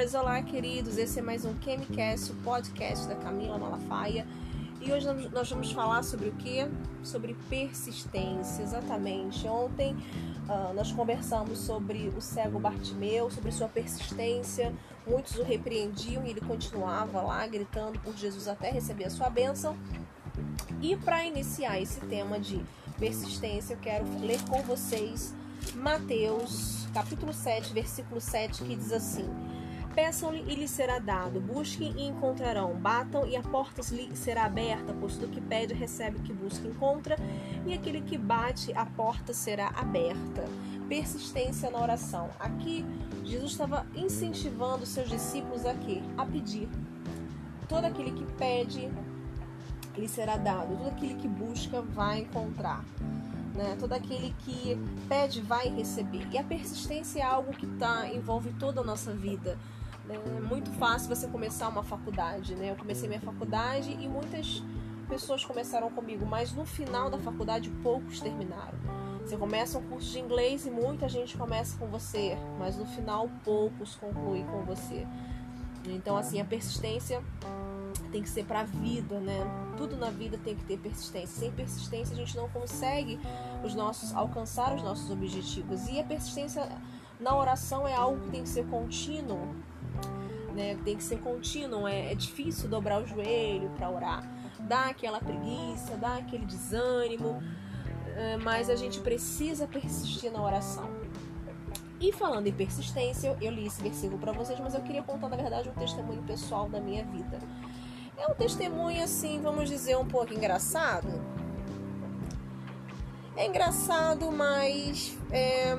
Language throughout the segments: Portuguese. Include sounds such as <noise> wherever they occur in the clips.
Olá, queridos! Esse é mais um Chemicast, o podcast da Camila Malafaia. E hoje nós vamos falar sobre o que? Sobre persistência, exatamente. Ontem uh, nós conversamos sobre o cego Bartimeu, sobre sua persistência. Muitos o repreendiam e ele continuava lá gritando por Jesus até receber a sua bênção. E para iniciar esse tema de persistência, eu quero ler com vocês Mateus, capítulo 7, versículo 7, que diz assim: Peçam-lhe e lhe será dado, busquem e encontrarão, batam e a porta lhe será aberta, pois do que pede recebe, que busca encontra, e aquele que bate, a porta será aberta. Persistência na oração. Aqui, Jesus estava incentivando seus discípulos a quê? A pedir. Todo aquele que pede, lhe será dado, todo aquele que busca, vai encontrar né? Todo aquele que pede vai receber. E a persistência é algo que tá, envolve toda a nossa vida. É muito fácil você começar uma faculdade, né? Eu comecei minha faculdade e muitas pessoas começaram comigo, mas no final da faculdade poucos terminaram. Você começa um curso de inglês e muita gente começa com você, mas no final poucos concluem com você. Então, assim, a persistência tem que ser para a vida, né? Tudo na vida tem que ter persistência. Sem persistência a gente não consegue os nossos alcançar os nossos objetivos. E a persistência na oração é algo que tem que ser contínuo, né? Tem que ser contínuo. É, é difícil dobrar o joelho para orar, dá aquela preguiça, dá aquele desânimo, é, mas a gente precisa persistir na oração. E falando em persistência, eu li esse versículo para vocês, mas eu queria contar, na verdade, um testemunho pessoal da minha vida. É um testemunho assim, vamos dizer, um pouco engraçado. É engraçado, mas é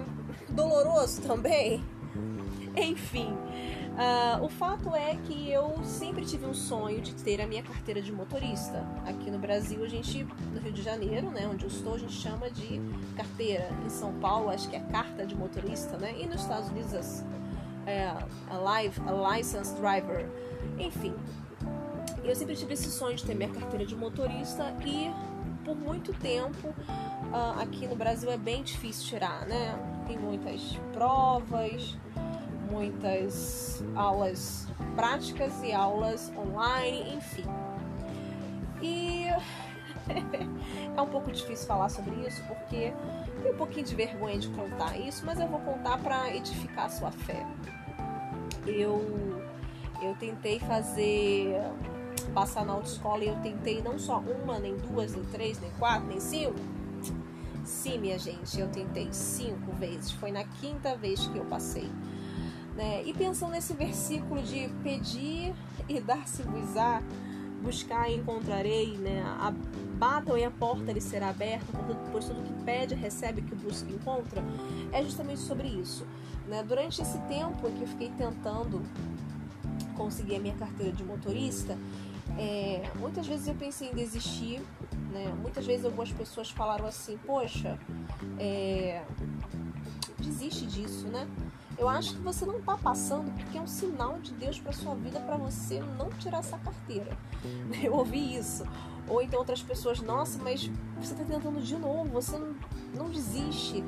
doloroso também. <laughs> Enfim, uh, o fato é que eu sempre tive um sonho de ter a minha carteira de motorista. Aqui no Brasil, a gente, no Rio de Janeiro, né, onde eu estou, a gente chama de carteira. Em São Paulo, acho que é carta de motorista, né? E nos Estados Unidos, é, a, live, a license driver. Enfim, eu sempre tive esse sonho de ter minha carteira de motorista e por muito tempo uh, aqui no Brasil é bem difícil tirar, né? Tem muitas provas, muitas aulas práticas e aulas online, enfim. E <laughs> é um pouco difícil falar sobre isso porque tem um pouquinho de vergonha de contar isso, mas eu vou contar para edificar a sua fé. Eu eu tentei fazer passar na autoescola e eu tentei não só uma, nem duas, nem três, nem quatro, nem cinco. Sim, minha gente, eu tentei cinco vezes. Foi na quinta vez que eu passei. Né? E pensando nesse versículo de pedir e dar-se-vos-á, buscar e encontrarei, né? Batam e a porta lhe será aberta, pois tudo que pede, recebe, que busca encontra, é justamente sobre isso. Né? Durante esse tempo em que eu fiquei tentando conseguir a minha carteira de motorista, é, muitas vezes eu pensei em desistir, né? Muitas vezes algumas pessoas falaram assim, poxa, é, desiste disso, né? Eu acho que você não está passando porque é um sinal de Deus para sua vida para você não tirar essa carteira. <laughs> Eu ouvi isso. Ou então outras pessoas, nossa, mas você está tentando de novo, você não, não desiste.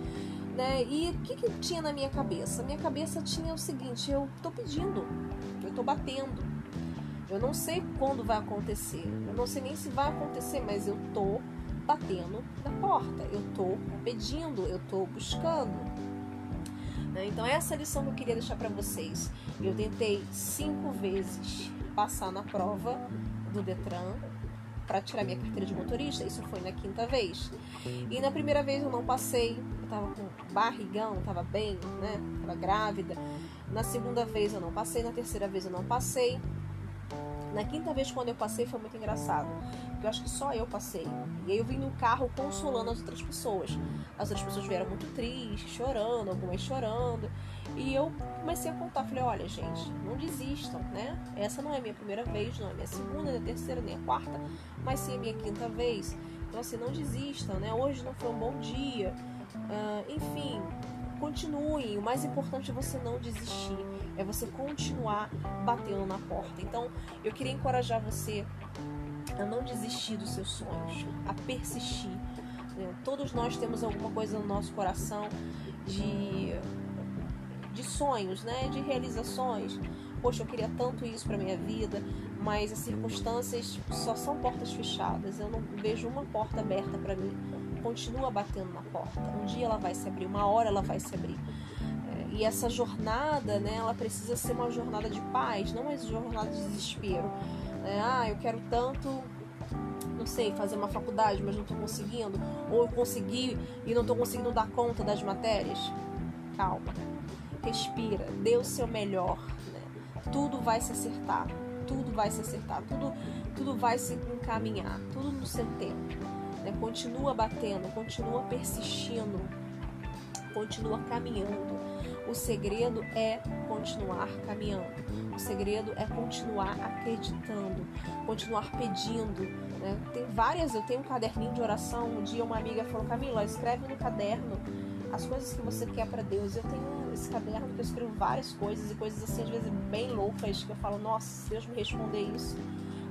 Né? E o que, que tinha na minha cabeça? Minha cabeça tinha o seguinte: eu estou pedindo, eu estou batendo, eu não sei quando vai acontecer. Eu não sei nem se vai acontecer, mas eu tô batendo na porta. Eu tô pedindo, eu tô buscando. Né? Então essa lição que eu queria deixar para vocês. Eu tentei cinco vezes passar na prova do Detran para tirar minha carteira de motorista. Isso foi na quinta vez. E na primeira vez eu não passei. Eu tava com barrigão, tava bem, né? Tava grávida. Na segunda vez eu não passei. Na terceira vez eu não passei. Na quinta vez quando eu passei foi muito engraçado, eu acho que só eu passei. E aí eu vim no carro consolando as outras pessoas. As outras pessoas vieram muito tristes, chorando, algumas chorando. E eu comecei a contar, falei, olha gente, não desistam, né? Essa não é a minha primeira vez, não é a minha segunda, nem a terceira, nem a quarta, mas sim a minha quinta vez. Então assim, não desistam, né? Hoje não foi um bom dia. Uh, enfim, continuem. O mais importante é você não desistir, é você continuar batendo na porta. Então, eu queria encorajar você a não desistir dos seus sonhos, a persistir. Né? Todos nós temos alguma coisa no nosso coração de, de sonhos, né? de realizações. poxa, eu queria tanto isso para minha vida, mas as circunstâncias só são portas fechadas. Eu não vejo uma porta aberta para mim. Continua batendo na porta. Um dia ela vai se abrir, uma hora ela vai se abrir. E essa jornada, né, ela precisa ser uma jornada de paz, não uma jornada de desespero. É, ah, eu quero tanto não sei, fazer uma faculdade, mas não estou conseguindo, ou eu consegui e não estou conseguindo dar conta das matérias. Calma, respira, dê o seu melhor, né? Tudo vai se acertar, tudo vai se acertar, tudo, tudo vai se encaminhar, tudo no seu tempo. Né? Continua batendo, continua persistindo, continua caminhando. O segredo é continuar caminhando. O segredo é continuar acreditando, continuar pedindo. Né? Tem várias, eu tenho um caderninho de oração. Um dia uma amiga falou: Camila, escreve no caderno as coisas que você quer para Deus. Eu tenho esse caderno que eu escrevo várias coisas e coisas assim, às vezes bem loucas, que eu falo: Nossa, se Deus me responder isso,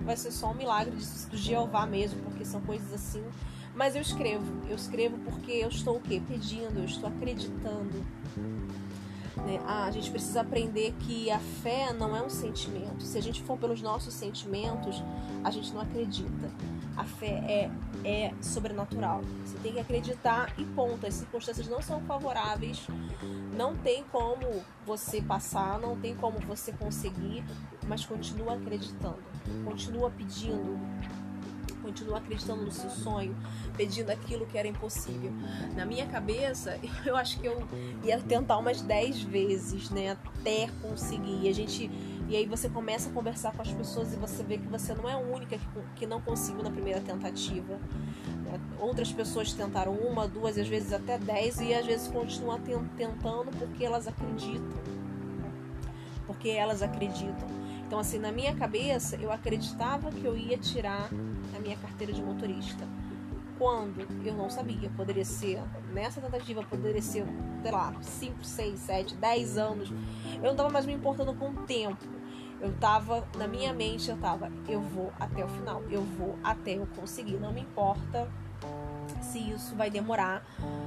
vai ser só um milagre do Jeová mesmo, porque são coisas assim. Mas eu escrevo, eu escrevo porque eu estou o quê? Pedindo, eu estou acreditando. Né? Ah, a gente precisa aprender que a fé não é um sentimento. Se a gente for pelos nossos sentimentos, a gente não acredita. A fé é, é sobrenatural. Você tem que acreditar e ponto. As circunstâncias não são favoráveis. Não tem como você passar, não tem como você conseguir, mas continua acreditando. Continua pedindo, continua acreditando no seu sonho, pedindo aquilo que era impossível. Na minha cabeça, <laughs> eu acho que eu ia tentar umas 10 vezes, né, até conseguir. A gente e aí você começa a conversar com as pessoas e você vê que você não é a única que, que não conseguiu na primeira tentativa. Né? Outras pessoas tentaram uma, duas, às vezes até dez e às vezes continuam tentando porque elas acreditam. Porque elas acreditam. Então, assim, na minha cabeça, eu acreditava que eu ia tirar a minha carteira de motorista. Quando eu não sabia, poderia ser nessa tentativa, poderia ser, sei lá, 5, 6, 7, 10 anos. Eu não estava mais me importando com o tempo. Eu tava, na minha mente, eu tava, eu vou até o final, eu vou até eu conseguir. Não me importa se isso vai demorar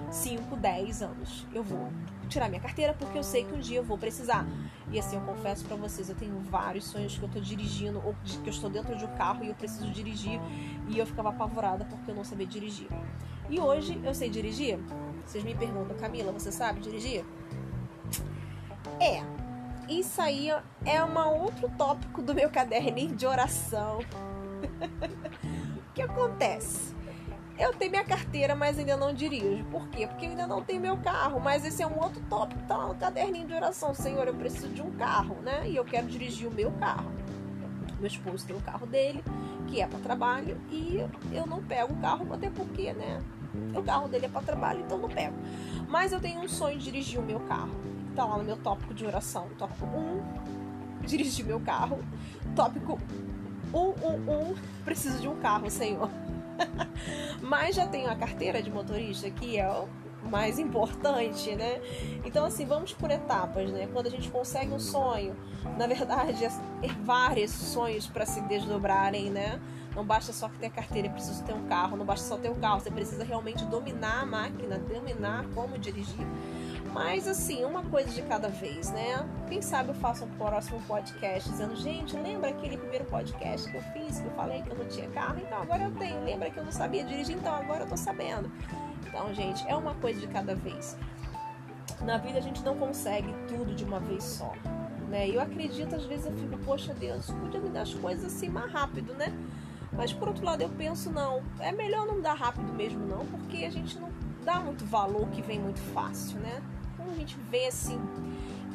5, 10 anos. Eu vou tirar minha carteira porque eu sei que um dia eu vou precisar. E assim, eu confesso para vocês, eu tenho vários sonhos que eu tô dirigindo ou que eu estou dentro de um carro e eu preciso dirigir e eu ficava apavorada porque eu não sabia dirigir. E hoje eu sei dirigir? Vocês me perguntam, Camila, você sabe dirigir? É. Isso aí é um outro tópico do meu caderninho de oração. <laughs> o que acontece? Eu tenho minha carteira, mas ainda não dirijo. Por quê? Porque eu ainda não tenho meu carro. Mas esse é um outro tópico, tá lá no caderninho de oração. Senhor, eu preciso de um carro, né? E eu quero dirigir o meu carro. Meu esposo tem o carro dele, que é para trabalho, e eu não pego o carro, até porque, né? O carro dele é para trabalho, então não pego. Mas eu tenho um sonho de dirigir o meu carro. Tá lá no meu tópico de oração. Tópico 1, dirigir meu carro. Tópico 1, 1, 1, preciso de um carro, Senhor. <laughs> Mas já tenho a carteira de motorista, que é o mais importante, né? Então, assim, vamos por etapas, né? Quando a gente consegue um sonho, na verdade, é vários sonhos para se desdobrarem, né? Não basta só ter carteira, é preciso ter um carro, não basta só ter um carro, você precisa realmente dominar a máquina, dominar como dirigir. Mas assim, uma coisa de cada vez, né? Quem sabe eu faço um próximo podcast dizendo, gente, lembra aquele primeiro podcast que eu fiz, que eu falei que eu não tinha carro? Então agora eu tenho. Lembra que eu não sabia dirigir? Então agora eu tô sabendo. Então, gente, é uma coisa de cada vez. Na vida a gente não consegue tudo de uma vez só. Né? Eu acredito, às vezes eu fico, poxa Deus, podia me dar as coisas assim mais rápido, né? Mas por outro lado eu penso, não, é melhor não dar rápido mesmo não, porque a gente não dá muito valor que vem muito fácil, né? Quando a gente vê assim,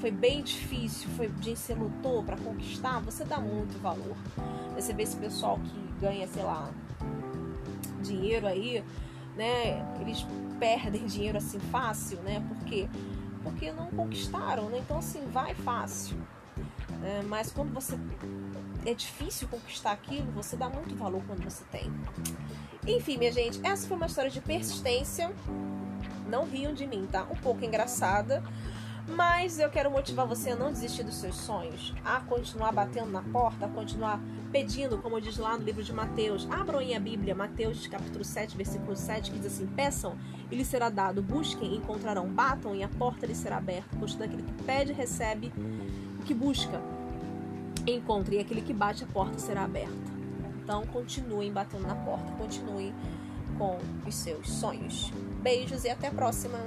foi bem difícil, foi de você lutou para conquistar, você dá muito valor. Você vê esse pessoal que ganha, sei lá, dinheiro aí, né? Eles perdem <laughs> dinheiro assim fácil, né? Porque porque não conquistaram, né? Então assim, vai fácil. É, mas quando você é difícil conquistar aquilo, você dá muito valor quando você tem. Enfim, minha gente, essa foi uma história de persistência não riam de mim, tá? Um pouco engraçada. Mas eu quero motivar você a não desistir dos seus sonhos, a continuar batendo na porta, a continuar pedindo, como diz lá no livro de Mateus. Abram aí a Bíblia, Mateus capítulo 7, versículo 7, que diz assim: Peçam e lhes será dado, busquem e encontrarão, batam e a porta lhes será aberta, pois todo aquele que pede recebe que busca. encontre e aquele que bate a porta será aberta. Então continuem batendo na porta, continuem com os seus sonhos. Beijos e até a próxima!